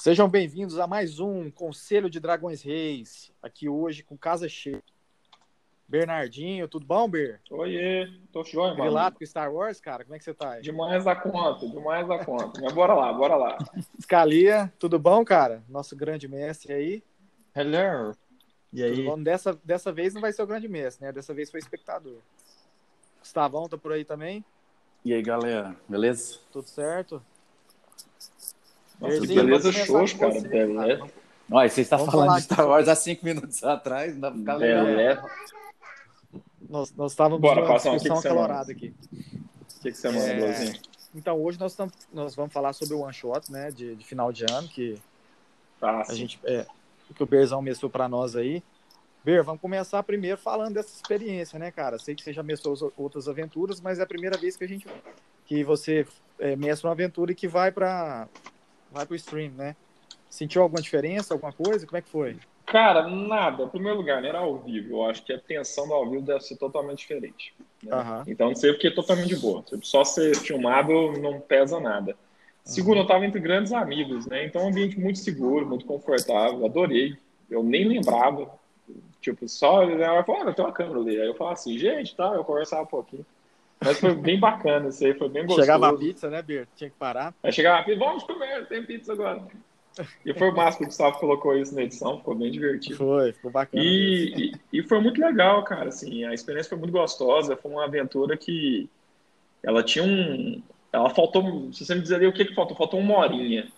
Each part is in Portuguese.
Sejam bem-vindos a mais um Conselho de Dragões Reis, aqui hoje com casa cheia. Bernardinho, tudo bom, Ber? Oiê, tô joia, mano. Relato com Star Wars, cara, como é que você tá aí? Demais da conta, demais da conta. Mas bora lá, bora lá. Scalia, tudo bom, cara? Nosso grande mestre aí. Hello. E aí? Dessa, dessa vez não vai ser o grande mestre, né? Dessa vez foi espectador. Gustavão tá por aí também? E aí, galera, beleza? Tudo certo? Nossa, beleza show, cara. Você, beleza. Olha, você está Vamos falando de Star Wars há cinco minutos atrás, não dá pra ficar legal. Nós, nós estávamos Bora, numa discussão acalorada aqui. O que, que você mandou, é... Então, hoje nós, tam, nós vamos falar sobre o one shot, né, de, de final de ano, que ah, a gente, é, que o Berzão mestrou para nós aí. Ber, vamos começar primeiro falando dessa experiência, né, cara? Sei que você já mestrou outras aventuras, mas é a primeira vez que a gente que você é, mestra uma aventura e que vai para vai pro stream, né? Sentiu alguma diferença, alguma coisa? Como é que foi? Cara, nada. Em primeiro lugar, não era ao vivo. Eu acho que a tensão do ao vivo deve ser totalmente diferente. Né? Uhum. Então, não sei porque é totalmente de boa. Só ser filmado não pesa nada. Segundo, eu estava entre grandes amigos, né? Então, um ambiente muito seguro, muito confortável. Adorei. Eu nem lembrava. Tipo, só. Ela falou, ah, tem uma câmera ali. Aí eu falava assim, gente, tá. Eu conversava um pouquinho. Mas foi bem bacana isso aí, foi bem gostoso. Chegava a pizza, né, Bert? Tinha que parar. Aí chegava a pizza, vamos comer, tem pizza agora. E foi o máximo que o Gustavo colocou isso na edição, ficou bem divertido. Foi, ficou bacana. E, e, e, foi muito legal, cara, assim, a experiência foi muito gostosa, foi uma aventura que ela tinha um... Ela faltou, se você me dizer o que que faltou, faltou uma horinha,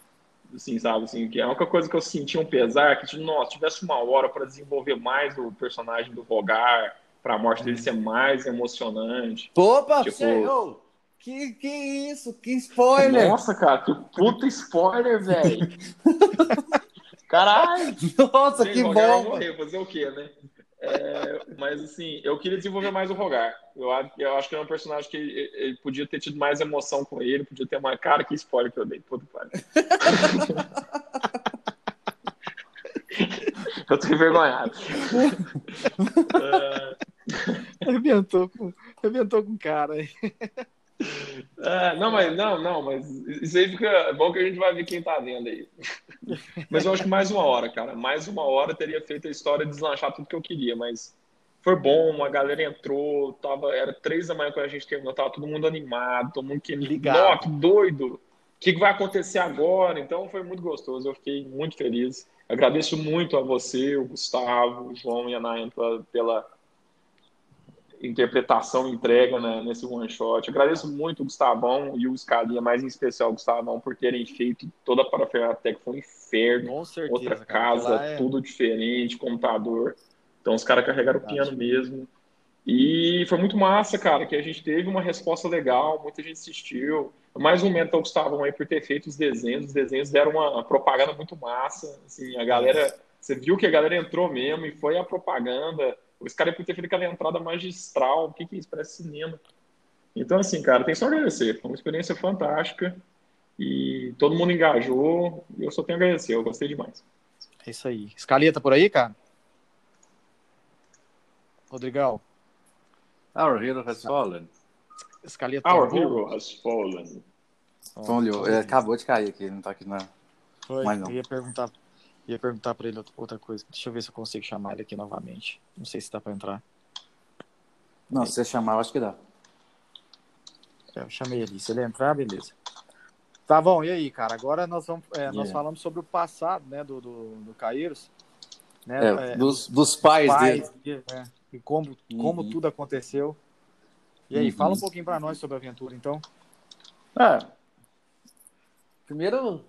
assim, sabe, assim, que é a única coisa que eu senti um pesar, que, tipo, nossa, tivesse uma hora para desenvolver mais o personagem do Rogar, para a morte dele ser mais emocionante. Opa, tipo, oh, que, que isso? Que spoiler! Nossa, cara, que puta spoiler, velho! Caralho! Nossa, Sim, que bom! Morrer, fazer o quê, né? É, mas assim, eu queria desenvolver mais o Rogar. Eu, eu acho que é um personagem que ele, ele, podia ter tido mais emoção com ele, podia ter mais. Cara, que spoiler que eu dei. Puta que eu tô envergonhado. Arrebentou com, arrebentou com cara aí. É, não, mas não, não, mas isso aí fica é bom que a gente vai ver quem tá vendo aí. Mas eu acho que mais uma hora, cara, mais uma hora teria feito a história deslanchar tudo que eu queria, mas foi bom, a galera entrou, tava, era três da manhã quando a gente terminou, tava todo mundo animado, todo mundo que ligado, que doido, o que, que vai acontecer agora? Então foi muito gostoso, eu fiquei muito feliz. Agradeço muito a você, o Gustavo, o João e a Nayan pela, pela interpretação entrega né, nesse one shot. Agradeço muito o Gustavão e o Scalia, mais em especial o Gustavão, por terem feito toda a parafernália que foi um inferno. Com certeza, outra casa, é... tudo diferente, computador. Então os caras carregaram o piano mesmo. E foi muito massa, cara, que a gente teve uma resposta legal, muita gente assistiu. Mais um momento ao Gustavão aí por ter feito os desenhos. Os desenhos deram uma propaganda muito massa. Assim, a galera. Você viu que a galera entrou mesmo e foi a propaganda esse cara podia ter feito aquela entrada magistral. O que, que é isso? Parece cinema. Então, assim, cara, tem só agradecer. Foi uma experiência fantástica. E todo mundo engajou. E eu só tenho a agradecer. Eu gostei demais. É isso aí. Escaleta por aí, cara? Rodrigão. Our hero has fallen. Escaleta. Our hero has fallen. Olha, é, acabou de cair aqui, não tá aqui na. Foi, Mas não. Eu ia perguntar Ia perguntar para ele outra coisa. Deixa eu ver se eu consigo chamar ele aqui novamente. Não sei se dá para entrar. Não, se você chamar, eu acho que dá. É, eu chamei ele. Se ele entrar, beleza. Tá bom, e aí, cara? Agora nós vamos. É, yeah. Nós falamos sobre o passado, né, do, do, do Caíros. Né, é, é, dos, dos pais, pais dele. É, e como, como uhum. tudo aconteceu. E aí, uhum. fala um pouquinho para nós sobre a aventura, então. É. Primeiro,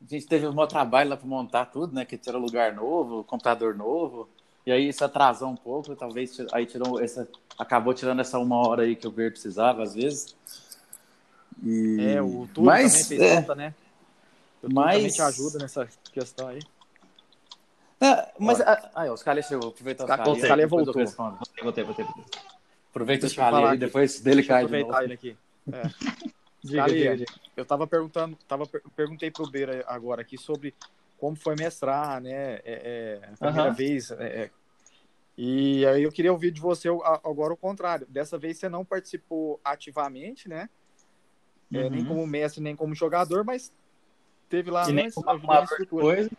a gente teve um maior trabalho lá para montar tudo, né? Que tirou lugar novo, computador novo. E aí isso atrasou um pouco, talvez aí tirou essa. Acabou tirando essa uma hora aí que o Ver precisava, às vezes. E... É, o Túlio mas, também fez é... né? O mas... te ajuda nessa questão aí. É, mas. Ah, aí, o Scalia chegou. Aproveita o Scalia. O Scalia voltou. Voltei, voltei, voltei. Aproveita o Scalia e depois dele cai. Aproveitar ele aqui. É. diga, diga, diga eu estava perguntando, tava, perguntei para o Beira agora aqui sobre como foi mestrar, né? É, é, a primeira uhum. vez. É, é, e aí eu queria ouvir de você agora o contrário. Dessa vez você não participou ativamente, né? É, uhum. nem como mestre, nem como jogador, mas teve lá E nem antes, uma, coisa.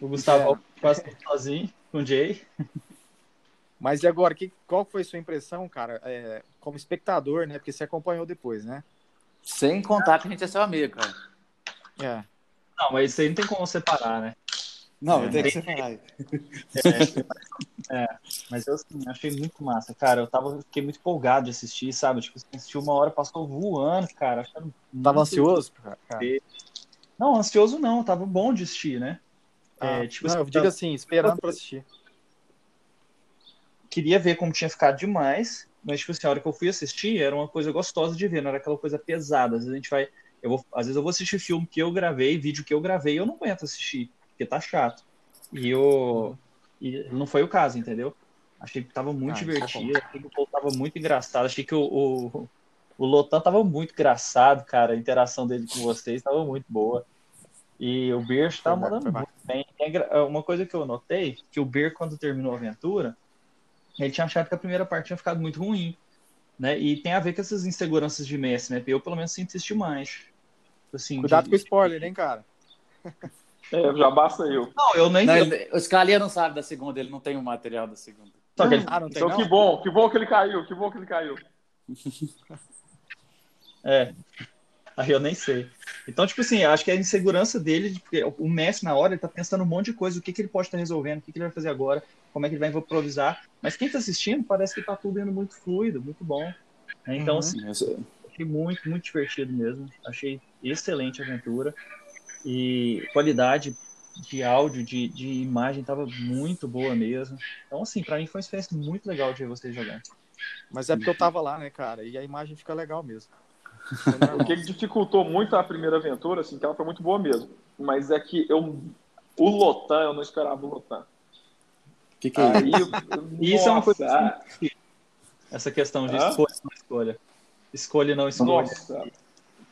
O Gustavo É. quase tudo sozinho com o Jay. Mas e agora, que, qual foi a sua impressão, cara, é, como espectador, né? Porque você acompanhou depois, né? Sem contar que a gente é seu amigo, cara. É. Não, mas isso aí não tem como separar, né? Não, É. tem que separar. É, mas eu assim, achei muito massa, cara. Eu tava, fiquei muito empolgado de assistir, sabe? Tipo, assisti uma hora, passou voando, cara. achando Tava ansioso? Cara? Não, ansioso não, tava bom de assistir, né? Ah, É, tipo não, assim, eu digo assim, esperando pra assistir. queria ver como tinha ficado demais, mas tipo assim, a hora que eu fui assistir era uma coisa gostosa de ver, não era aquela coisa pesada. Às vezes a gente vai, eu vou, às vezes eu vou assistir filme que eu gravei, vídeo que eu gravei, eu não aguento assistir, porque tá chato. E eu e não foi o caso, entendeu? Achei que tava muito Ah, é divertido, achei que o povo tava muito engraçado, achei que o, o, o Lotan tava muito engraçado, cara, a interação dele com vocês tava muito boa. E o Beer tava Foi mandando muito bem. É engra- Uma coisa que eu notei, que o Beer, quando terminou a aventura, ele tinha achado que a primeira parte tinha ficado muito ruim, né? E tem a ver com essas inseguranças de Messi, né? Eu, pelo menos, sinto isso demais. Assim, Cuidado de- com o spoiler, hein, cara? É, já basta eu. Não, eu nem... Não, ele, o Scalia não sabe da segunda, ele não tem o material da segunda. Só que ele- Ah, não tem Então não? que bom, que bom que ele caiu, que bom que ele caiu. É. Aí eu nem sei. Então, tipo assim, acho que a insegurança dele, de- porque o Messi, na hora, ele tá pensando um monte de coisa, o que, que ele pode estar resolvendo, o que, que ele vai fazer agora, como é que ele vai improvisar. Mas quem tá assistindo, parece que tá tudo indo muito fluido, muito bom. né? Então, Uhum. assim, achei muito, muito divertido mesmo. Achei excelente a aventura. E qualidade de áudio, de, de imagem, tava muito boa mesmo. Então, assim, pra mim foi uma experiência muito legal de ver vocês jogando. Mas é porque eu tava lá, né, cara? E a imagem fica legal mesmo. O que dificultou muito a primeira aventura, assim, que ela foi muito boa mesmo. Mas é que eu. O Lotan, eu não esperava o Lotan. O que, que é Aí, isso? Isso é uma coisa assim, Essa questão de Hã? escolha não escolha. Escolha não escolha. Nossa.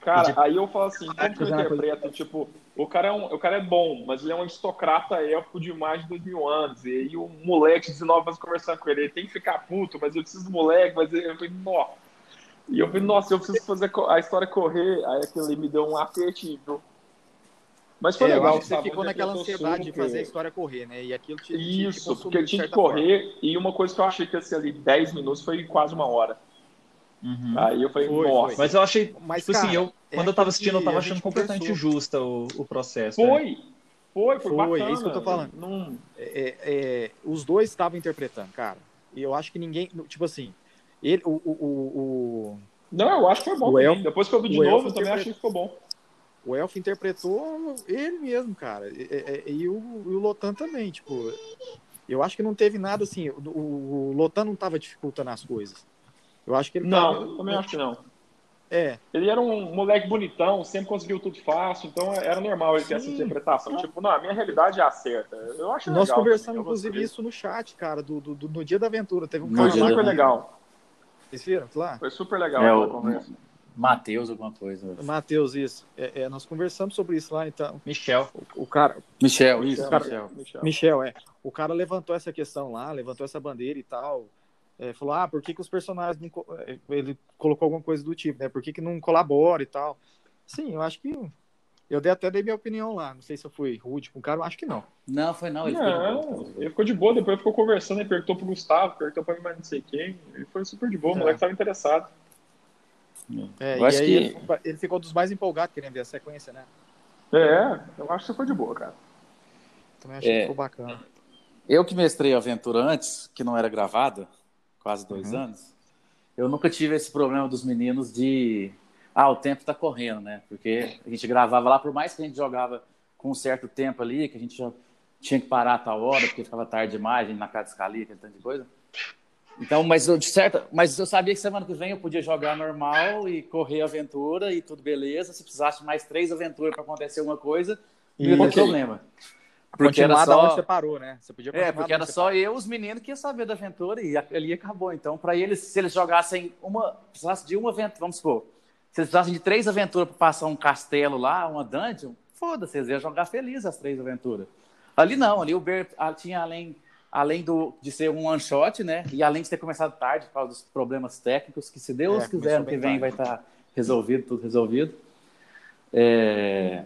Cara, aí eu falo assim, como que eu interpreto? Tipo, o cara, é um, o cara é bom, mas ele é um aristocrata élfico de mais de dois mil anos. E aí o moleque de 19 anos conversando com ele, ele tem que ficar puto, mas eu preciso do moleque, mas eu falei, nossa. E eu falei, nossa, eu preciso fazer a história correr. Aí aquilo ali me deu um apertinho, viu? Mas foi É, eu legal. você ficou é que eu naquela ansiedade de fazer a história correr, né? E aquilo te, te- te Isso, consumiu porque de tinha que certa forma. correr. E uma coisa que eu achei que ia ser ali 10 minutos foi quase uma hora. Uhum. Aí eu falei, Foi, nossa. foi. Mas eu achei, Mas, tipo cara, assim, eu, é quando eu tava assistindo, eu tava achando completamente conversou. justa o, o processo. né? Foi, foi, foi, Foi, bacana. é isso que eu tô falando. Não, É, é, os dois estavam interpretando, cara. E eu acho que ninguém. Tipo assim, ele, o, o, o, não, eu acho que foi bom. Elfo- Depois que eu vi de novo, eu também achei que ficou bom. o Elfo interpretou ele mesmo, cara. E, e- e o, e o Lotan também, tipo. Eu acho que não teve nada assim. O, o, o Lotan não tava dificultando as coisas. Eu acho que ele Não, tava- eu também acho que não. É, Ele era um moleque bonitão, sempre conseguiu tudo fácil, então era normal ele ter essa interpretação. Tipo, não, a minha realidade é a certa. Eu acho nós legal conversamos, também, inclusive, isso no chat, cara, do, do, do- no dia da aventura. Teve um Foi cara da super aventura. legal. Vocês viram lá? Foi super legal É, o- conversa. Matheus, alguma coisa. Matheus, isso. É, é, nós conversamos sobre isso lá, então. Michel. O, o cara, Michel, isso, Cara, Michel. Michel. Michel, é. O cara levantou essa questão lá, levantou essa bandeira e tal. É, falou, ah, por que, que os personagens não. é, Ele colocou alguma coisa do tipo, né? Por que, que não colabora e tal? Sim, eu acho que. Eu dei até dei minha opinião lá. Não sei se eu fui rude com o cara, eu acho que não. Não, foi não, ele ficou de Não, boa. ele ficou de boa, depois ficou conversando, ele perguntou pro Gustavo, perguntou pra mim mais não sei quem. Ele foi super de boa, o É. moleque tava interessado. É, Eu e acho aí que- ele, ele ficou dos mais empolgados querendo ver a sequência, né? É, eu acho que você foi de boa, cara. Também achei É. que ficou bacana. Eu que mestrei a aventura antes, que não era gravada, quase dois Uhum. anos, eu nunca tive esse problema dos meninos de. Ah, o tempo tá correndo, né? Porque a gente gravava lá, por mais que a gente jogava com um certo tempo ali, que a gente tinha que parar a tal hora, porque ficava tarde demais, a gente na casa escalia, aquele tanto de coisa. Então, mas eu, de certa, mas eu sabia que semana que vem eu podia jogar normal e correr a aventura e tudo beleza. Se precisasse de mais três aventuras para acontecer alguma coisa, não ia ter problema. Porque era da onde só... você parou, né? Você podia É, porque era só eu, os meninos, que ia saber da aventura e ali acabou. Então, para eles, se eles jogassem uma, precisassem de uma aventura, vamos supor, se eles precisassem de três aventuras para passar um castelo lá, uma dungeon, foda-se, eles iam jogar feliz as três aventuras. Ali não, ali o Ber ah, tinha além, além do, de ser um one shot, né? E além de ter começado tarde por causa dos problemas técnicos, que se Deus É, quiser, ano que vem vai tarde. estar resolvido, tudo resolvido. É,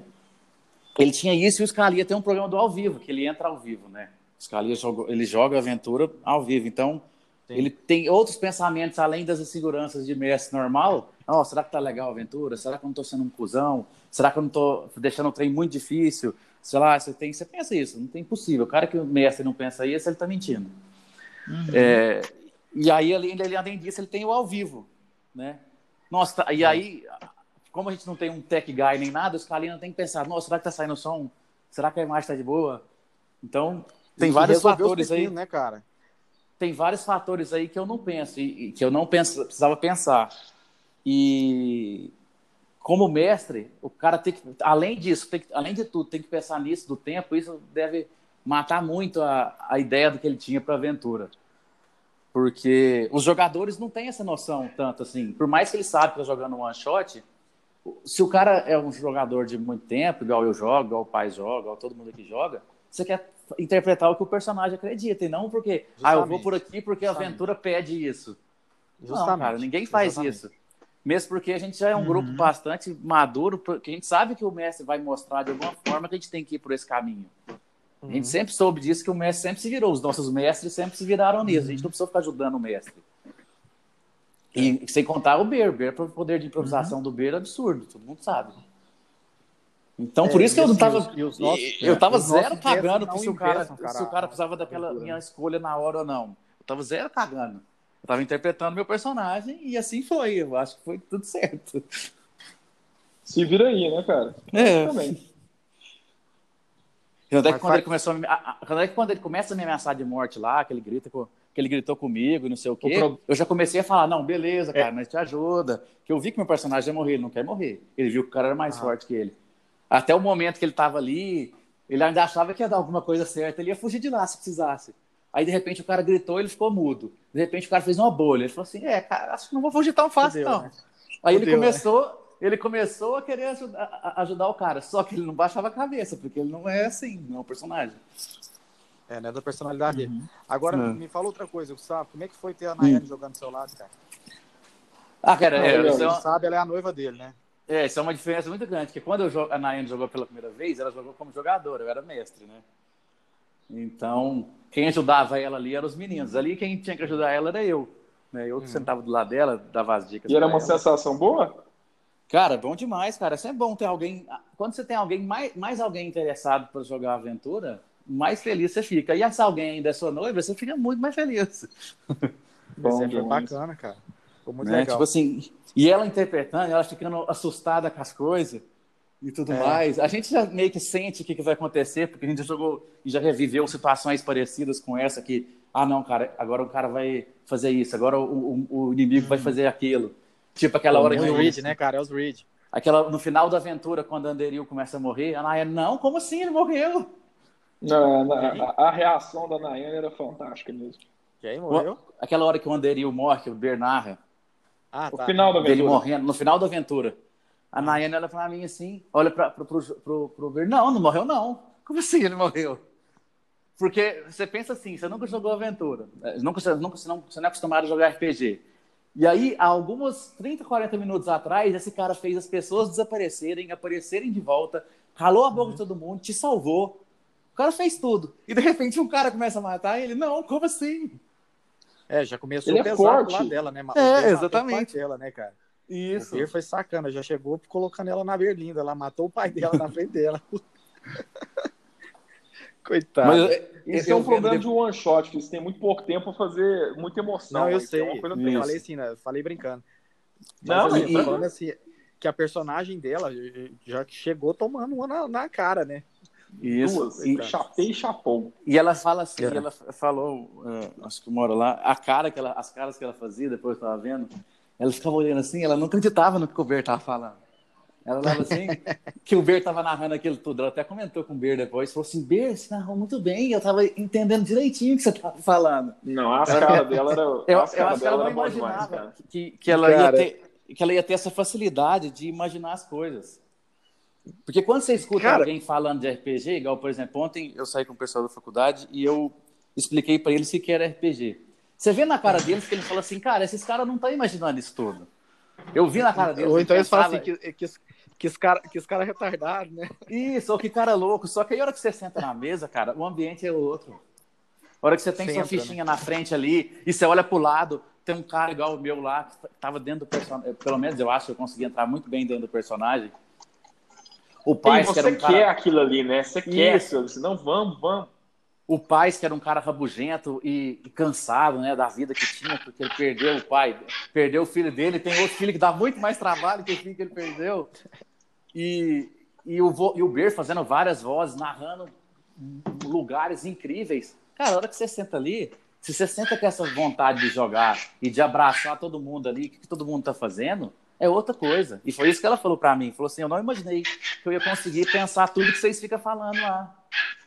ele tinha isso e o Scalia tem um programa do ao vivo, que ele entra ao vivo, né? O Scalia joga, ele joga aventura ao vivo, então Sim. ele tem outros pensamentos além das inseguranças de mestre normal. Oh, será que tá legal a aventura? Será que eu não tô sendo um cuzão? Será que eu não tô deixando o trem muito difícil? Sei lá, você, tem, você pensa isso, não tem impossível. O cara que o mestre não pensa isso, ele tá mentindo. Uhum. É, e aí, além, além disso, ele tem o ao vivo, né? Nossa, e aí, como a gente não tem um tech guy nem nada, os caras tem que pensar, nossa, será que tá saindo som? Será que a imagem tá de boa? Então, tem vários fatores aí, né, cara? Tem vários fatores aí que eu não penso, e, que eu não penso, precisava pensar. E como mestre, o cara tem que, além disso, que, além de tudo, tem que pensar nisso do tempo, isso deve matar muito a, a ideia do que ele tinha para a aventura. Porque os jogadores não têm essa noção tanto assim. Por mais que ele sabe que está jogando um one shot, se o cara é um jogador de muito tempo, igual eu jogo, igual o pai joga, igual todo mundo aqui joga, você quer interpretar o que o personagem acredita, e não porque, Justamente. ah, eu vou por aqui porque Justamente. a aventura pede isso. Justamente. Não, cara, ninguém faz Justamente. isso. Mesmo porque a gente já é um uhum. grupo bastante maduro, porque a gente sabe que o mestre vai mostrar de alguma forma que a gente tem que ir por esse caminho. Uhum. A gente uhum. sempre soube disso, que o mestre sempre se virou. Os nossos mestres sempre se viraram nisso. A gente não precisa ficar ajudando o mestre. E sem contar o Beer. Beer, o poder de improvisação uhum. do Beer é absurdo, todo mundo sabe. Então, é, por isso que eu não tava. Os, os nossos, eu tava zero cagando se o, cara, cara, se o cara precisava daquela minha escolha na hora ou não. Eu tava zero cagando. Eu tava interpretando meu personagem e assim foi. Eu acho que foi tudo certo. Se vira aí, né, cara? É. também. Quando é, que quando, ele começou a, quando é que quando ele começa a me ameaçar de morte lá, que ele grita com, que ele gritou comigo e não sei o quê, o pro... eu já comecei a falar, não, beleza, cara, é. nós te ajuda. Que eu vi que meu personagem ia morrer, ele não quer morrer. Ele viu que o cara era mais ah. forte que ele. Até o momento que ele tava ali, ele ainda achava que ia dar alguma coisa certa, ele ia fugir de lá se precisasse. Aí, de repente, o cara gritou ele ficou mudo. De repente, o cara fez uma bolha. Ele falou assim, é, cara, acho que não vou fugir tão fácil, Fudeu, não. Né? Aí Fudeu, ele começou... Né? ele começou a querer ajudar, ajudar, o cara, só que ele não baixava a cabeça, porque ele não é assim, não é um personagem. É, né? Da personalidade uhum. dele. Agora, é. me fala outra coisa, Gustavo. Como é que foi ter a Nayane uhum. jogando do seu lado, cara? Ah, cara, é, ele, é uma... sabe, ela é a noiva dele, né? É, isso é uma diferença muito grande, porque quando eu, a Nayane jogou pela primeira vez, ela jogou como jogadora, eu era mestre, né? Então, quem ajudava ela ali eram os meninos. Ali quem tinha que ajudar ela era eu. Né? Eu que uhum. sentava do lado dela, dava as dicas. E era uma ela. sensação boa? Cara, bom demais, cara. Isso é bom ter alguém. Quando você tem alguém, mais, mais alguém interessado para jogar a aventura, mais feliz você fica. E se alguém ainda é sua noiva, você fica muito mais feliz. Bom, é bacana, cara. Ficou muito né? legal. Tipo assim, e ela interpretando, ela ficando assustada com as coisas e tudo é. mais. A gente já meio que sente o que, que vai acontecer, porque a gente já jogou e já reviveu situações parecidas com essa que, ah, não, cara, agora o cara vai fazer isso, agora o, o, o inimigo vai fazer aquilo. Tipo aquela hora que. É os Reed, né, cara? É os Reed. Aquela, no final da aventura, quando a Anderil começa a morrer, a Naya, não, como assim? Ele morreu? Não, a, a, reação da Nayane era fantástica mesmo. Quem morreu? Aquela hora que o Anderil morre, que o Bernarra. Ah, tá. O final da aventura. Ele morrendo, no final da aventura. A Nayane olha pra mim assim, olha pra, pro, pro, pro, pro Ber, não, não morreu não. Como assim ele morreu? Porque você pensa assim, você nunca jogou aventura, é, nunca, nunca, você, não, você não é acostumado a jogar RPG. E aí, há alguns 30, 40 minutos atrás, esse cara fez as pessoas desaparecerem, aparecerem de volta, calou a boca uhum. de todo mundo, te salvou. O cara fez tudo. E de repente um cara começa a matar ele. Não, como assim? É, já começou ele a é pesar é lá dela, né? É, exatamente. Dela, né, cara? Isso. O foi sacana, já chegou colocando ela na berlinda, ela matou o pai dela na frente dela. Coitado. Mas, isso é um problema de... de one shot, que você tem muito pouco tempo para fazer muita emoção. Não, eu sei. É eu falei assim, né? Falei brincando. Mas, não, assim, e... falando assim, que a personagem dela já chegou tomando uma na, na cara, né? Isso, Duas, e chapei e chapou. E ela fala assim, é. ela falou, uh, acho que mora lá, a cara que ela, as caras que ela fazia, depois eu tava vendo, ela ficava olhando assim, ela não acreditava no que o Ber tava falando. Ela falava assim, que o Ber tava narrando aquilo tudo. Ela até comentou com o Ber depois, falou assim, Ber, você narrou muito bem, eu tava entendendo direitinho o que você tava falando. Não, as caras dela era. Eu, eu acho que ela não imaginava demais, que, que, ela cara, ia ter, que ela ia ter essa facilidade de imaginar as coisas. Porque quando você escuta cara, alguém falando de RPG, igual, por exemplo, ontem eu saí com o pessoal da faculdade e eu expliquei para eles o que era RPG. Você vê na cara deles que ele fala assim, cara, esses caras não estão imaginando isso tudo. Eu vi na cara deles. Ou então eles falam assim, que, que, Que os caras que os cara retardados, né? Isso, ou que cara louco. Só que aí a hora que você senta na mesa, cara, o ambiente é outro. A hora que você tem sua fichinha na frente ali e você olha pro lado, tem um cara igual o meu lá, que tava dentro do personagem. Pelo menos eu acho que eu consegui entrar muito bem dentro do personagem. O pai, que você era um quer cara. aquilo ali, né? Você quer Isso. aquilo. Senão, vamos, vamos. O pai, que era um cara rabugento e, e cansado, né, da vida que tinha, porque ele perdeu o pai, perdeu o filho dele, tem outro filho que dá muito mais trabalho que o filho que ele perdeu. E, e, o, e o Ber fazendo várias vozes, narrando lugares incríveis. Cara, a hora que você senta ali, se você senta com essa vontade de jogar e de abraçar todo mundo ali, o que, todo mundo tá fazendo, é outra coisa. E foi isso que ela falou pra mim. Falou assim, eu não imaginei que eu ia conseguir pensar tudo que vocês ficam falando lá.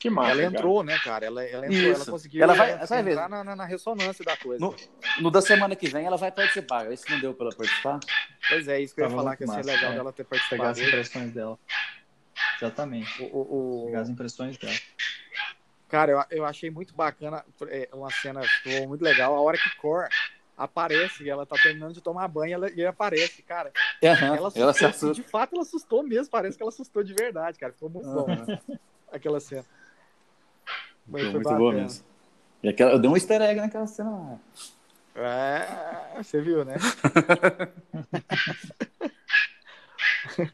Que massa. Ela cara. entrou, né, cara? Ela, ela entrou, ela Isso. conseguiu Ela vai- é, ver. entrar na, na- na ressonância da coisa. No, no da semana que vem ela vai participar. Isso não deu pra ela participar? Pois é, isso que eu ia falar, que ia ser legal é. dela ter Pegar participado. as impressões dela. Exatamente. O, o- o- Pegar as impressões dela. Cara, eu, eu achei muito bacana, é, uma cena ficou muito legal. A hora que Cor aparece, ela tá terminando de tomar banho ela, e aparece, cara. Aham, Ela, ela, assustou, se assusta. de fato, ela assustou mesmo. Parece que ela assustou de verdade, cara. Ficou muito bom, né? Aquela cena. Foi foi muito boa mesmo. E aquela, eu dei um easter egg naquela cena lá. É, você viu, né?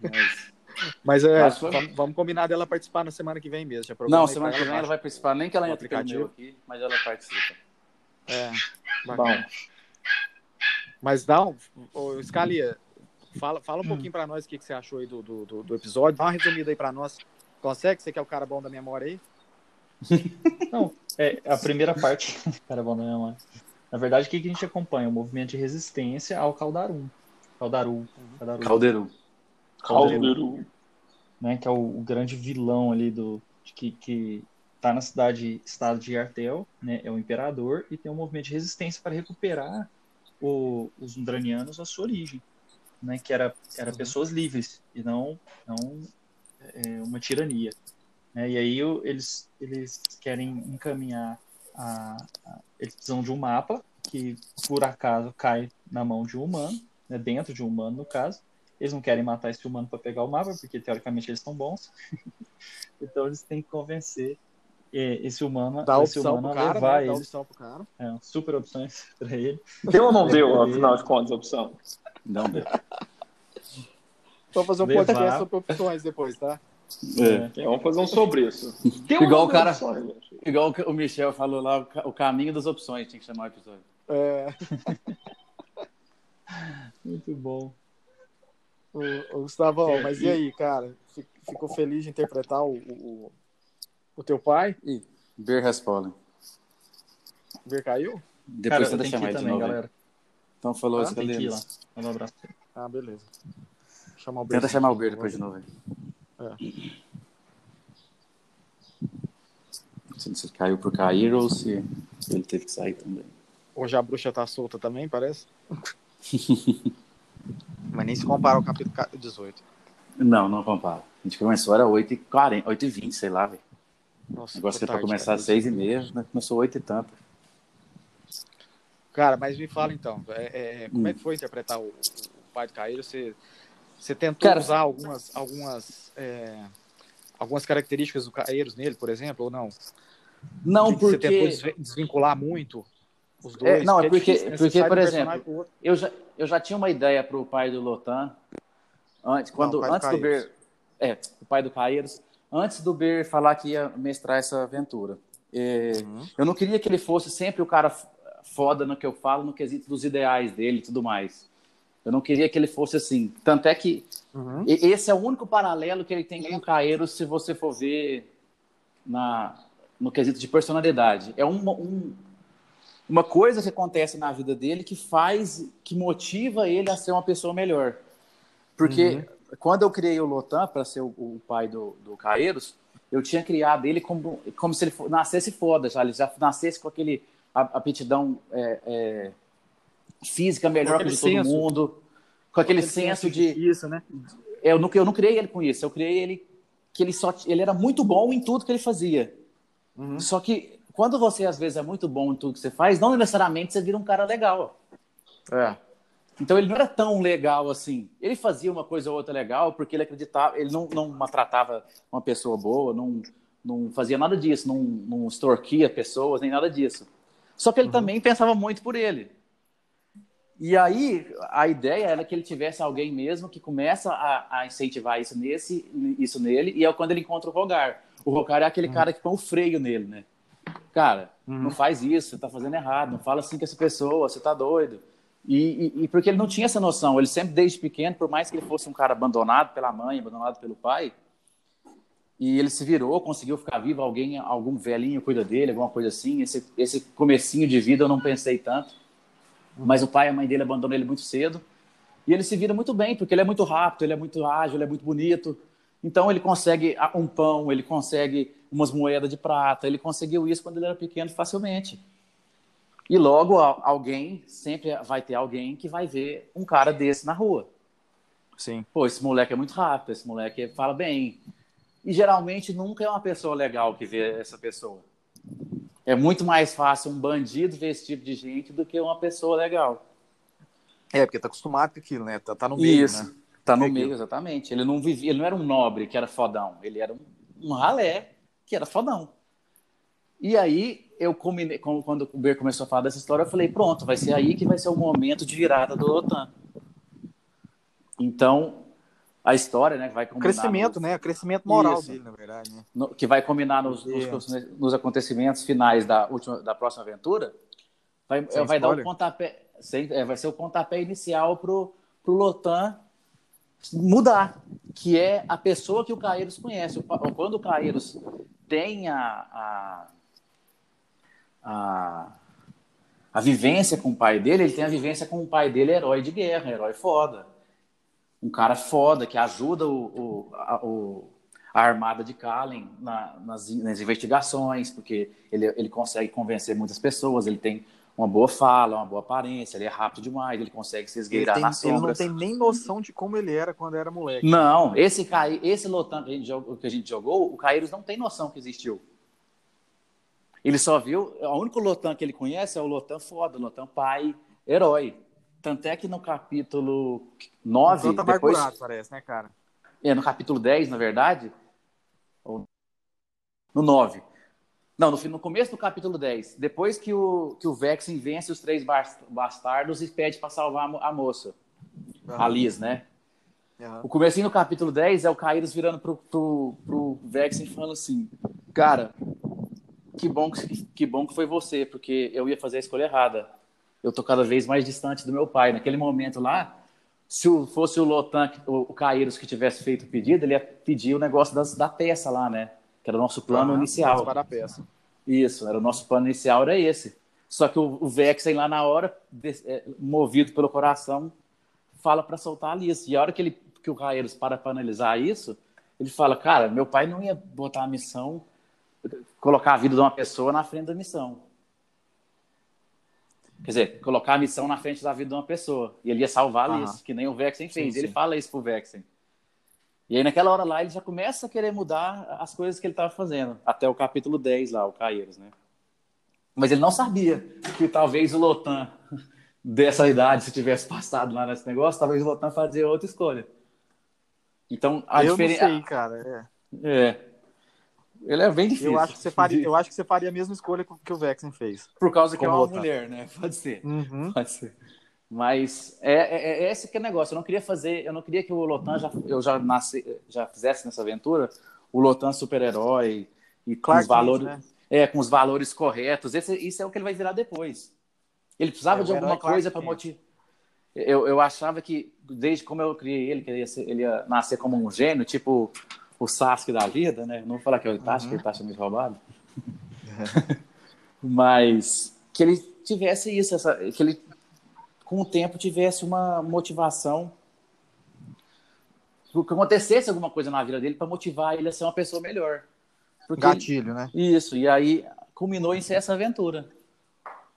Mas- Mas é, vamos, vamos combinar dela participar na semana que vem mesmo. Não, semana que vem ela baixa. vai participar. Nem que ela entre pelo aqui, mas ela participa. É, Bom, bacana. Mas dá um. Ô, Scalia, fala, fala um Hum. pouquinho pra nós o que, que você achou aí do, do, do- do episódio. Dá uma resumida aí pra nós. Consegue? Você que é o cara bom da memória aí? Não, é, a primeira parte. Cara, bom, não é uma- Na verdade, o que que a gente acompanha? O movimento de resistência ao Caldarum. Caldaru. Caldaru. Caldeiro. Caldeiro. né, que é o, o grande vilão ali do de que, que tá na cidade estado de Artel, né, é o imperador e tem um movimento de resistência para recuperar o- os Undranianos a sua origem, né, que era era pessoas livres e não não é, uma tirania, né, e aí eles eles querem encaminhar a, a- eles precisam de um mapa que por acaso cai na mão de um humano, né, dentro de um humano no caso eles não querem matar esse humano para pegar o mapa, porque teoricamente eles estão bons. então eles têm que convencer é, esse humano, Dá esse opção humano cara, levar né? Dá eles. opção pro cara. É, super opções para ele. Deu ou não deu, afinal de contas, a opção? Não deu. Vamos fazer um Levar. podcast sobre opções depois, tá? É. É, vamos fazer um sobre isso. Igual o cara- opções? Igual o Michel falou lá, o ca- o caminho das opções, tinha que chamar o episódio. É, Muito bom. o, o Gustavão, É, mas e- e aí, cara? Fi- Ficou feliz de interpretar o, o, o teu pai? Ih, Beer Respollen. Ver caiu? Depois Cara, você deixa mais de também, novo. galera. Então falou Ah, isso, Tem que ir lá. Galena. Manda um abraço. Ah, beleza. Chamar o Tenta chamar o Beer depois de novo. aí. Se se caiu por cair ou se ele teve que sair também. Hoje a bruxa tá solta também, parece? Mas nem se compara ao capítulo 18. Não, não compara. A gente começou, era 8h40, 8h20, sei lá, velho. Nossa, O negócio que é pra começar às 6h30, né? começou 8 e tanto. Cara, mas me fala então, é, é, como Hum. é que foi interpretar o, o pai do Caíro? Você, você tentou Cara- usar algumas, algumas, é, algumas características do Caeiros nele, por exemplo, ou não? Não, Você tentou porque desvincular muito os dois? É, não, é porque- difícil, né? Porque, por exemplo, eu já, eu já tinha uma ideia pro pai do Lotan, antes, quando, o do antes do Caeiros. Ber, é, o pai do Caeiros, antes do Ber falar que ia mestrar essa aventura. É, Uhum. Eu não queria que ele fosse sempre o cara foda no que eu falo, no quesito dos ideais dele e tudo mais. Eu não queria que ele fosse assim. Tanto é que Uhum. esse é o único paralelo que ele tem com o Caeiros, se você for ver na, no quesito de personalidade. É uma, um- uma coisa que acontece na vida dele que faz, que motiva ele a ser uma pessoa melhor. Porque quando eu criei o Lotan para ser o, o pai do, do Caeiros, eu tinha criado ele como, como se ele nascesse foda, já, ele já nascesse com aquele aptidão é, é, física melhor que de todo senso. mundo, com aquele, Aquele senso de Isso, né? eu não, eu não criei ele com isso, eu criei ele que ele só ele era muito bom em tudo que ele fazia. Uhum. Só que quando você às vezes é muito bom em tudo que você faz, não necessariamente você vira um cara legal. É. Então ele não era tão legal assim. Ele fazia uma coisa ou outra legal porque ele acreditava, ele não, não maltratava uma pessoa boa, não, não fazia nada disso, não, não extorquia pessoas, nem nada disso. Só que ele uhum. também pensava muito por ele. E aí a ideia era que ele tivesse alguém mesmo que começa a, a incentivar isso nesse, isso nele, e é quando ele encontra o Rogar. O Rogar é aquele uhum. cara que põe o freio nele, né? Cara, uhum. não faz isso, você tá fazendo errado, não fala assim com essa pessoa, você tá doido. E, e, e, porque ele não tinha essa noção, ele sempre desde pequeno, por mais que ele fosse um cara abandonado pela mãe, abandonado pelo pai, e ele se virou, conseguiu ficar vivo, alguém, algum velhinho cuida dele, alguma coisa assim. Esse, esse comecinho de vida eu não pensei tanto. Mas o pai e a mãe dele abandonam ele muito cedo. E ele se vira muito bem, porque ele é muito rápido, ele é muito ágil, ele é muito bonito. Então ele consegue um pão, ele consegue umas moedas de prata, ele conseguiu isso quando ele era pequeno facilmente. E logo alguém, sempre vai ter alguém que vai ver um cara desse na rua. Sim. Pô, esse moleque é muito rápido, esse moleque fala bem. E geralmente nunca é uma pessoa legal que vê essa pessoa. É muito mais fácil um bandido ver esse tipo de gente do que uma pessoa legal. É, porque tá acostumado com aquilo, né? Tá, tá no meio, Isso, né? tá no é meio, exatamente. Ele não vivia, ele não era um nobre que era fodão, ele era um, um ralé que era fodão. E aí eu combinei, quando o Ber começou a falar dessa história, eu falei, pronto, vai ser aí que vai ser o momento de virada do OTAN. Então, a história, né? Vai combinar crescimento, nos... né? Crescimento moral Isso. dele, na verdade. Né? No, que vai combinar nos, nos, nos, acontecimentos finais da última, da próxima aventura. Vai, vai dar o pontapé, sem, é, vai ser o pontapé inicial pro pro Lotan mudar, que é a pessoa que o Caeiros conhece. Quando o Caeiros tem a, a, a, a vivência com o pai dele, ele tem a vivência com o pai dele, herói de guerra, herói foda um cara foda que ajuda o, o, a, o a armada de Kallen na, nas, nas, investigações, porque ele, ele consegue convencer muitas pessoas, ele tem uma boa fala, uma boa aparência, ele é rápido demais, ele consegue se esgueirar tem, nas sombras. Ele não tem nem noção de como ele era quando era moleque. Não, esse, esse Lotan que a, gente jogou, que a gente jogou, o Caíros não tem noção que existiu. Ele só viu, o único Lotan que ele conhece é o Lotan foda, o Lotan pai, herói. Tanto é que no capítulo 9. Tanto depois... parece, né, cara? É, no capítulo 10, na verdade. Ou... No 9. Não, no, no começo do capítulo 10. Depois que o, que o Vexen vence os três bastardos e pede para salvar a, moça. Uhum. A Liz, né? Uhum. O comecinho do capítulo 10 é o Kairos virando pro, pro, pro Vexen e falando assim: Cara, que bom que, que bom que foi você, porque eu ia fazer a escolha errada eu tô cada vez mais distante do meu pai. Naquele momento lá, se fosse o Lotan, o, Caíros que tivesse feito o pedido, ele ia pedir o negócio das, da peça lá, né? Que era o nosso plano ah, inicial. Para a peça. Isso, era o nosso plano inicial, era esse. Só que o, o Vexen lá na hora, é, movido pelo coração, fala para soltar a Alice. E a hora que, ele, que o Caíros para para analisar isso, ele fala, cara, meu pai não ia botar a missão, colocar a vida de uma pessoa na frente da missão. Quer dizer, colocar a missão na frente da vida de uma pessoa. E ele ia salvar a Liz, que nem o Vexen fez. Sim, ele fala isso pro Vexen. E aí, naquela hora lá, ele já começa a querer mudar as coisas que ele estava fazendo. Até o capítulo 10 lá, o Caeiros, né? Mas ele não sabia que talvez o Lotan, dessa idade, se tivesse passado lá nesse negócio, talvez o Lotan fazia outra escolha. Então, a diferença. Eu não sei, cara. É. é. Ele é bem difícil. Eu acho que você faria, eu acho que você faria a mesma escolha que o Vexen fez. Por causa que é uma mulher, né? Pode ser. Uhum. Pode ser. Mas é, é, é, esse que é o negócio. Eu não queria fazer, eu não queria que o Lotan já, eu já nasci, já fizesse nessa aventura o Lotan super-herói e com os valores, né? é, com os valores corretos. Esse, isso é o que ele vai virar depois. Ele precisava é, de alguma coisa para motivar. Eu, eu achava que desde como eu criei ele, que ele ia, ser, ele ia nascer como um gênio, tipo o Sasuke da vida, né? Não vou falar que é o Itachi, uhum. que o Itachi é muito roubado. Mas que ele tivesse isso, essa, que ele com o tempo tivesse uma motivação que acontecesse alguma coisa na vida dele para motivar ele a ser uma pessoa melhor. Porque Gatilho, né? Isso, e aí culminou em ser essa aventura.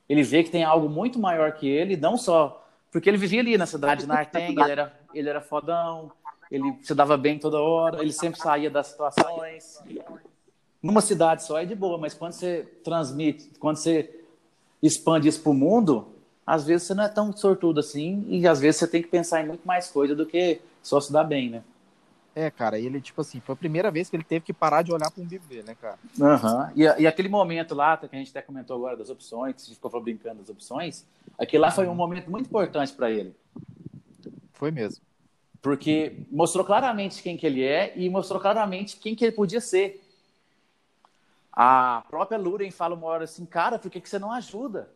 Ele vê que tem algo muito maior que ele, não só porque ele vivia ali na cidade de Narteng, ele era, ele era fodão, ele se dava bem toda hora, ele sempre saía das situações. Numa cidade só é de boa, mas quando você transmite, quando você expande isso para o mundo, às vezes você não é tão sortudo assim, e às vezes você tem que pensar em muito mais coisa do que só se dar bem, né? É, cara, ele, tipo assim, foi a primeira vez que ele teve que parar de olhar para um bebê, né, cara? Uhum. E, e, aquele momento lá, que a gente até comentou agora das opções, que a gente ficou brincando das opções, aquele lá foi um momento muito importante para ele. Foi mesmo. Porque mostrou claramente quem que ele é e mostrou claramente quem que ele podia ser. A própria Luren fala uma hora assim, cara, por que, que você não ajuda?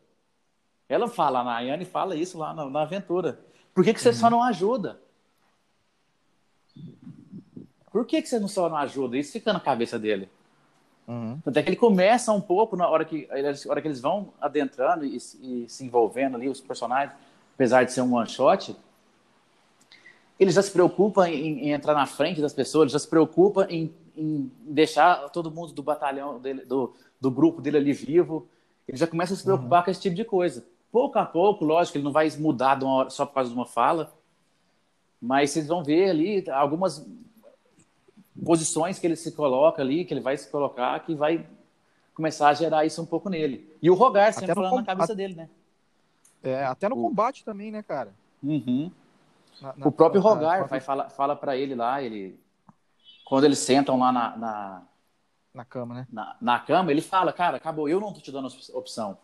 Ela fala, a Nayane fala isso lá na, na aventura. Por que, que você uhum. só não ajuda? Por que, que você não só não ajuda? Isso fica na cabeça dele. Uhum. Até que ele começa um pouco na hora que, na hora que eles vão adentrando e, e, se envolvendo ali, os personagens, apesar de ser um one shot, ele já se preocupa em, em entrar na frente das pessoas, já se preocupa em, em deixar todo mundo do batalhão dele, do, do grupo dele ali vivo. Ele já começa a se preocupar uhum. com esse tipo de coisa. Pouco a pouco, lógico, ele não vai mudar hora, só por causa de uma fala, mas vocês vão ver ali algumas posições que ele se coloca ali, que ele vai se colocar, que vai começar a gerar isso um pouco nele. E o Rogar sempre falando com... na cabeça dele, né? É, até no combate também, né, cara? Uhum. Na, na, o próprio na, Rogar vai, fala, fala para ele lá, ele quando eles sentam lá na, na, na cama, né? Na, na, cama, ele fala, cara, acabou, eu não tô te dando opção.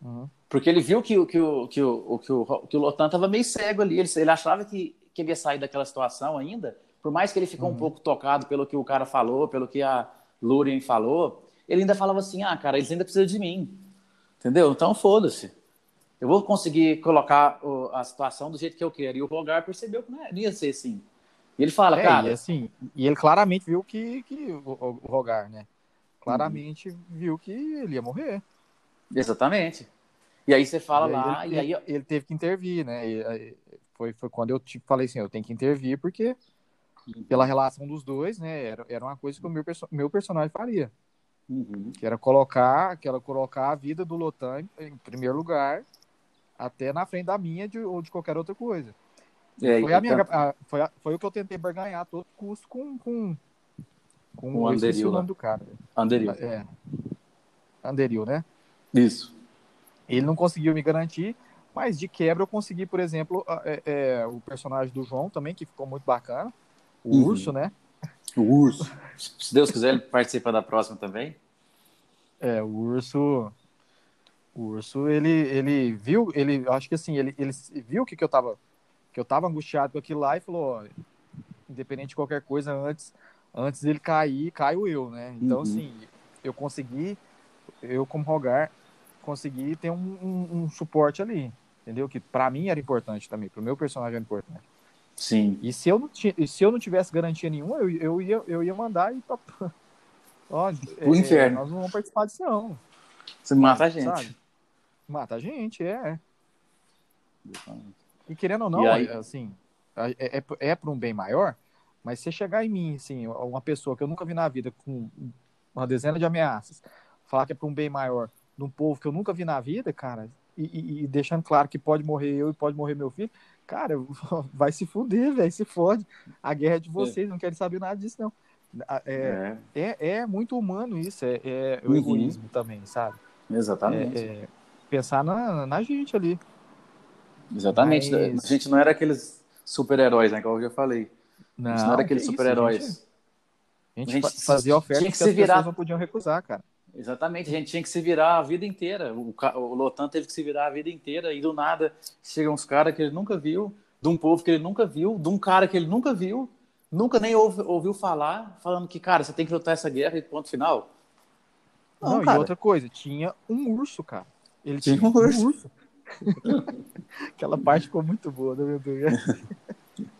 Uhum. Porque ele viu que, que, que, que, o, que, o, que o Lotan tava meio cego ali, ele, ele achava que, que ele ia sair daquela situação ainda, por mais que ele ficou uhum. um pouco tocado pelo que o cara falou, pelo que a Lurien falou, ele ainda falava assim: ah, cara, eles ainda precisam de mim. Entendeu? Então foda-se. Eu vou conseguir colocar a situação do jeito que eu quero. E o Rogar percebeu que não ia ser assim. E ele fala, é, cara. E, assim, e ele claramente viu que, que o, o Rogar, né? Claramente uhum. viu que ele ia morrer. Exatamente. E aí você fala e lá, ele, e aí. Ele teve que intervir, né? E, foi, foi quando eu tipo, falei assim: eu tenho que intervir porque pela relação dos dois, né? Era, era uma coisa que o meu, perso meu personagem faria. Uhum. Que era colocar, que era colocar a vida do Lotan em primeiro lugar, até na frente da minha de, ou de qualquer outra coisa. É, foi, a minha, a, foi, a, foi o que eu tentei barganhar a todo custo com, com, com o Anderil, o nome do cara. Anderil. É. Anderil, né? Isso. Ele não conseguiu me garantir, mas de quebra eu consegui, por exemplo, é, é, o personagem do João também, que ficou muito bacana. O uhum. urso, né? O urso. Se Deus quiser, ele participa da próxima também. É, o urso. O urso, ele, ele viu, ele, acho que assim, ele, ele viu que, que eu tava, que eu tava angustiado com aquilo lá e falou, ó, independente de qualquer coisa, antes, antes dele cair, caio eu, né? Então, uhum. assim, eu consegui, eu como rogar, consegui ter um, um, um suporte ali, entendeu? Que para mim era importante também, pro meu personagem era importante. Sim. E se eu não, se eu não tivesse garantia nenhuma, eu, eu, ia, eu ia mandar ir pra. Ó, o é, inferno. Nós não vamos participar disso, não. Você mata a gente. Sabe? Mata a gente, é. E querendo ou não, aí... assim, é, é, é para um bem maior, mas se chegar em mim, assim, uma pessoa que eu nunca vi na vida com uma dezena de ameaças, falar que é para um bem maior de um povo que eu nunca vi na vida, cara, e, e, e deixando claro que pode morrer eu e pode morrer meu filho, Cara, vai se fuder, velho, se fode. A guerra é de vocês, é. não quero saber nada disso, não. É, é. é, é muito humano isso, é, é o uhum. egoísmo também, sabe? Exatamente. Pensar na, na gente ali. Exatamente. Mas... A gente não era aqueles super-heróis, né? Como eu já falei. Não, a gente não era aqueles super-heróis. A, a gente, fazia ofertas que, que as virar... pessoas não podiam recusar, cara. Exatamente, a gente tinha que se virar a vida inteira. O, o Lotan teve que se virar a vida inteira e do nada chegam uns caras que ele nunca viu, de um povo que ele nunca viu, de um cara que ele nunca viu, nunca nem ouve, ouviu falar, falando que, cara, você tem que lutar essa guerra e ponto final. Não, Não e outra coisa, tinha um urso, cara. Ele tinha, tinha um urso. Um urso. Aquela parte ficou muito boa, né, meu Deus?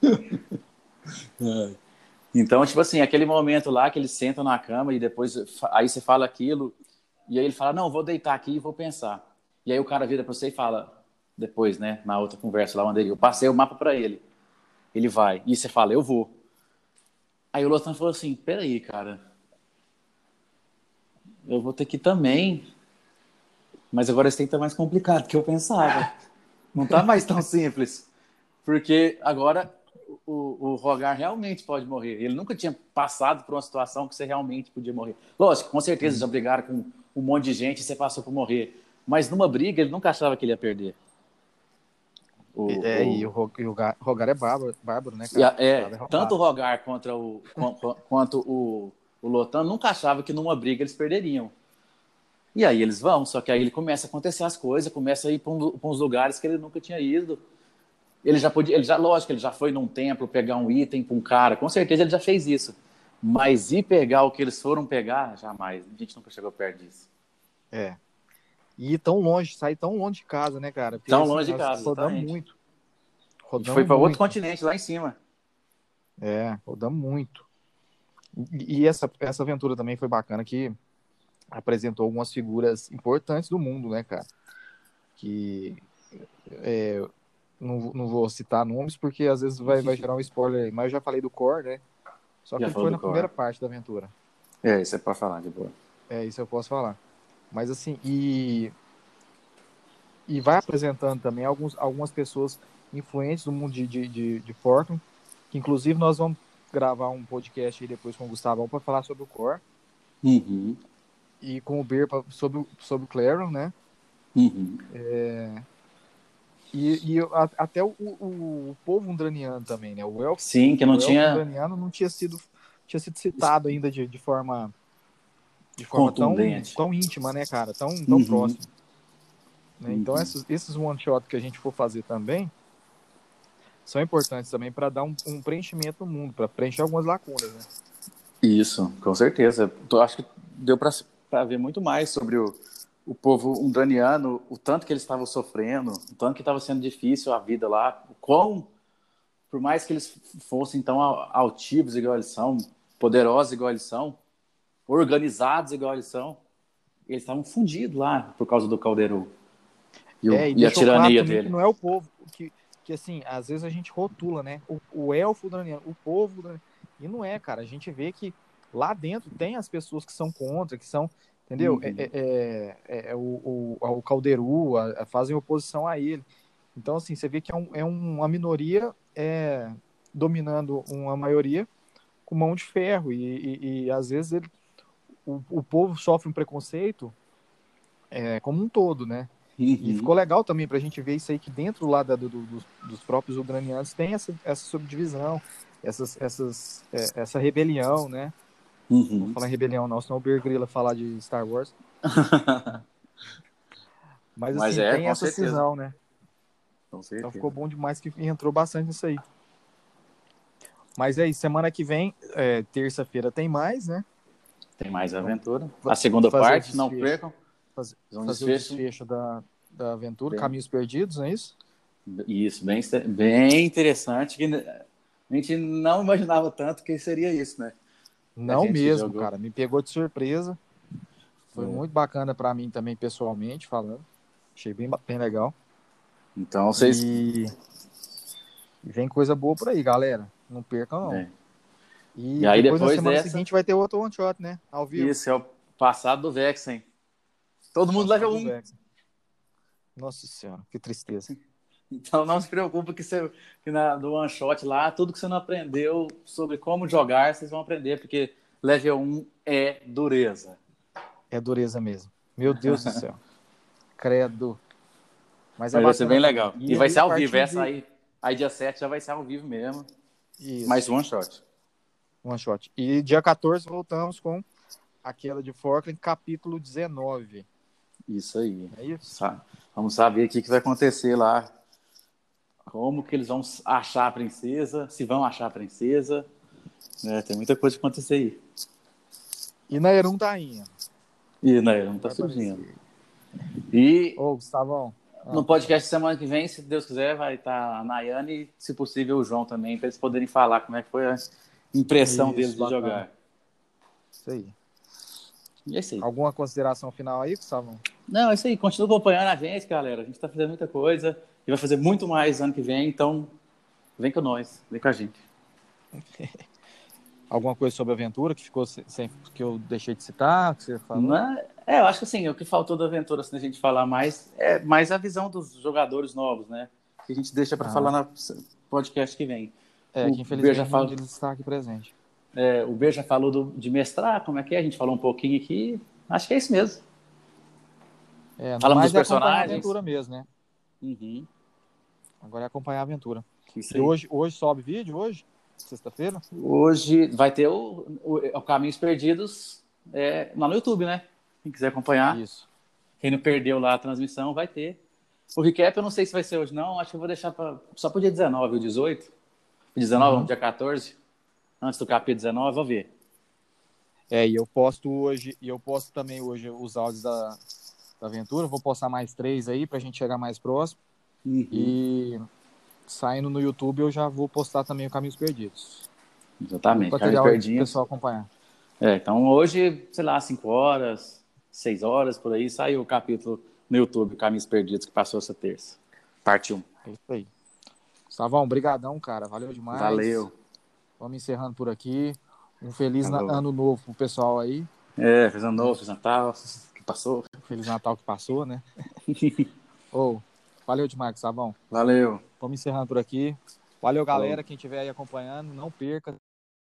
Então, tipo assim, aquele momento lá que eles sentam na cama e depois aí você fala aquilo, e aí ele fala: Não, vou deitar aqui e vou pensar. E aí o cara vira pra você e fala, depois, né, na outra conversa lá onde ele, eu passei o mapa para ele. Ele vai. E você fala: Eu vou. Aí o Lotan falou assim: Peraí, cara. Eu vou ter que também. Mas agora esse tem que estar mais complicado do que eu pensava. Não tá mais tão simples. Porque agora o, o Rogar realmente pode morrer. Ele nunca tinha passado por uma situação que você realmente podia morrer. Lógico, com certeza já brigaram com um monte de gente e você passou por morrer. Mas numa briga ele nunca achava que ele ia perder. O, é, o- e o, Ro- o Ga- Rogar é bárbaro, bárbaro né, cara? É, roubar. tanto o Rogar contra o, quan- quan- quanto o, o Lotan nunca achava que numa briga eles perderiam. E aí eles vão, só que aí ele começa a acontecer as coisas, começa a ir para uns lugares que ele nunca tinha ido. Ele já podia, ele já, lógico, ele já foi num templo pegar um item para um cara, com certeza ele já fez isso. Mas ir pegar o que eles foram pegar, jamais. A gente nunca chegou perto disso. É. E ir tão longe, sair tão longe de casa, né, cara? Porque, Tão longe de casa, Rodamos exatamente. muito. Rodamos foi para outro continente, lá em cima. É, rodamos muito. E, e essa, essa aventura também foi bacana, que apresentou algumas figuras importantes do mundo, né, cara? Que é, não, não vou citar nomes, porque às vezes vai, vai gerar um spoiler aí, mas eu já falei do Core, né? Só que foi na Core. primeira parte da aventura. É, isso é para falar de boa. É, isso eu posso falar. Mas assim, e. E vai apresentando também alguns, algumas pessoas influentes do mundo de, de, de, de Forkland, que inclusive nós vamos gravar um podcast aí depois com o Gustavão para falar sobre o Core Uhum. E com o Beer pra- sobre, o- sobre o Claron, né? Uhum. E, e a- até o, o, o povo undraniano também, né? O elfo, Sim, que não tinha. undraniano não tinha sido, tinha sido citado ainda de, de forma de forma tão, tão íntima, né, cara? Tão, tão Uhum. próxima. Né? Então, Uhum. esses, esses one-shot que a gente for fazer também são importantes também para dar um, um preenchimento no mundo, para preencher algumas lacunas, né? Isso, com certeza. Eu acho que deu para ver muito mais sobre o, o povo undraniano, o tanto que eles estavam sofrendo, o tanto que estava sendo difícil a vida lá, o quão, por mais que eles fossem tão al- altivos igual eles são, poderosos igual eles são, organizados igual eles são, eles estavam fundidos lá por causa do caldeirão. E, o- É, e a deixou claro tirania dele. Não é o povo, que, que assim, às vezes a gente rotula, né? O, o elfo udraniano, o povo udraniano. E não é, cara. A gente vê que lá dentro tem as pessoas que são contra, que são, entendeu? Uhum. É, é- é- é- é o, o, o Calderu, a- a- fazem oposição a ele. Então, assim, você vê que é, um- é uma minoria é, dominando uma maioria com mão de ferro. E, e- e, às vezes ele, o, o povo sofre um preconceito é, como um todo, né? E Uhum. ficou legal também pra gente ver isso aí que dentro lá da- do, do- dos, dos próprios ucranianos tem essa, essa subdivisão, essas, essas, é, essa rebelião, né? Não Uhum. vou falar em rebelião não, senão o Grylls falar de Star Wars. Mas, Mas assim, é, tem essa certeza. cisão, né? Com certeza. Então ficou bom demais que entrou bastante nisso aí. Mas é isso, semana que vem, é, terça-feira tem mais, né? Tem mais aventura. Va- A segunda parte, não desfecho. percam. Fazer, Fazer um fazer o desfecho. desfecho da, da aventura, Bem. Caminhos Perdidos, não é isso? Isso, bem, bem interessante. Que a gente não imaginava tanto que seria isso, né? Não mesmo, jogou. cara. Me pegou de surpresa. Foi É. muito bacana pra mim também, pessoalmente, falando. Achei bem, bem legal. Então vocês. E... e vem coisa boa por aí, galera. Não percam, não. É. E, E aí, depois, depois na semana dessa- seguinte vai ter outro one shot, né? Ao vivo. Isso é o passado do Vexen. Todo mundo level 1. Vex. Nossa senhora, que tristeza. Então não se preocupe que, você, que na, do one shot lá, tudo que você não aprendeu sobre como jogar, vocês vão aprender, porque level 1 é dureza. É dureza mesmo. Meu Deus do céu. Credo. Mas, Mas vai ser bacana bem também. legal. E, aí, vai ser ao vivo. Essa de- aí, aí dia 7 já vai ser ao vivo mesmo. Isso. Mais one shot. One shot. E dia 14 voltamos com aquela de Forkland, capítulo 19. Isso aí. É isso? Vamos saber o que vai acontecer lá. Como que eles vão achar a princesa, se vão achar a princesa. né? tem muita coisa que acontecer aí. E na Erundainha. E né, não tá Vai surgindo. E Ô, Gustavão. Ah. no podcast semana que vem, se Deus quiser, vai estar a Nayane e, se possível, o João também, para eles poderem falar como é que foi a impressão Isso, deles de bacana. jogar. Isso aí. E é isso aí. Alguma consideração final aí, Gustavão? Não, é isso aí. Continua acompanhando a gente, galera. A gente tá fazendo muita coisa e vai fazer muito mais ano que vem, então vem com nós, vem com a gente. Alguma coisa sobre a aventura que ficou sem, que eu deixei de citar, que você falou? É, eu acho que assim, o que faltou da aventura, assim, a gente falar mais, é mais a visão dos jogadores novos, né? Que a gente deixa para Ah. falar no podcast que vem. É, o que infelizmente Beija fala- não está aqui presente. É, o B já falou do- de mestrar, como é que é? A gente falou um pouquinho aqui. Acho que é isso mesmo. É, Falamos dos é a aventura mesmo, né? Uhum. Agora é acompanhar a aventura. E hoje, hoje sobe vídeo, hoje? Sexta-feira? Hoje vai ter o, o, o Caminhos Perdidos é, lá no YouTube, né? Quem quiser acompanhar. Isso. Quem não perdeu lá a transmissão vai ter. O recap eu não sei se vai ser hoje, não. Acho que eu vou deixar pra, só pro dia 19 ou 18. 19, Uhum. dia 14. Antes do capítulo 19, vou ver. É, e eu posto hoje, e eu posto também hoje os áudios da, da aventura. Vou postar mais três aí pra gente chegar mais próximo. E saindo no YouTube eu já vou postar também o Caminhos Perdidos. Exatamente. Caminhos Perdidos. pessoal acompanhar. É, então hoje, sei lá, 5 horas, 6 horas, por aí, saiu o capítulo no YouTube, Caminhos Perdidos, que passou essa terça. Parte 1. É isso aí. Gustavão, brigadão, cara. Valeu demais. Valeu. Vamos encerrando por aqui. Um feliz ano novo pro pessoal aí. É, fez ano novo, fez Natal, que passou. Feliz Natal que passou, né? Ô, valeu demais, Gustavão. Valeu. Vamos encerrando por aqui. Valeu, galera. Quem estiver aí acompanhando, não perca.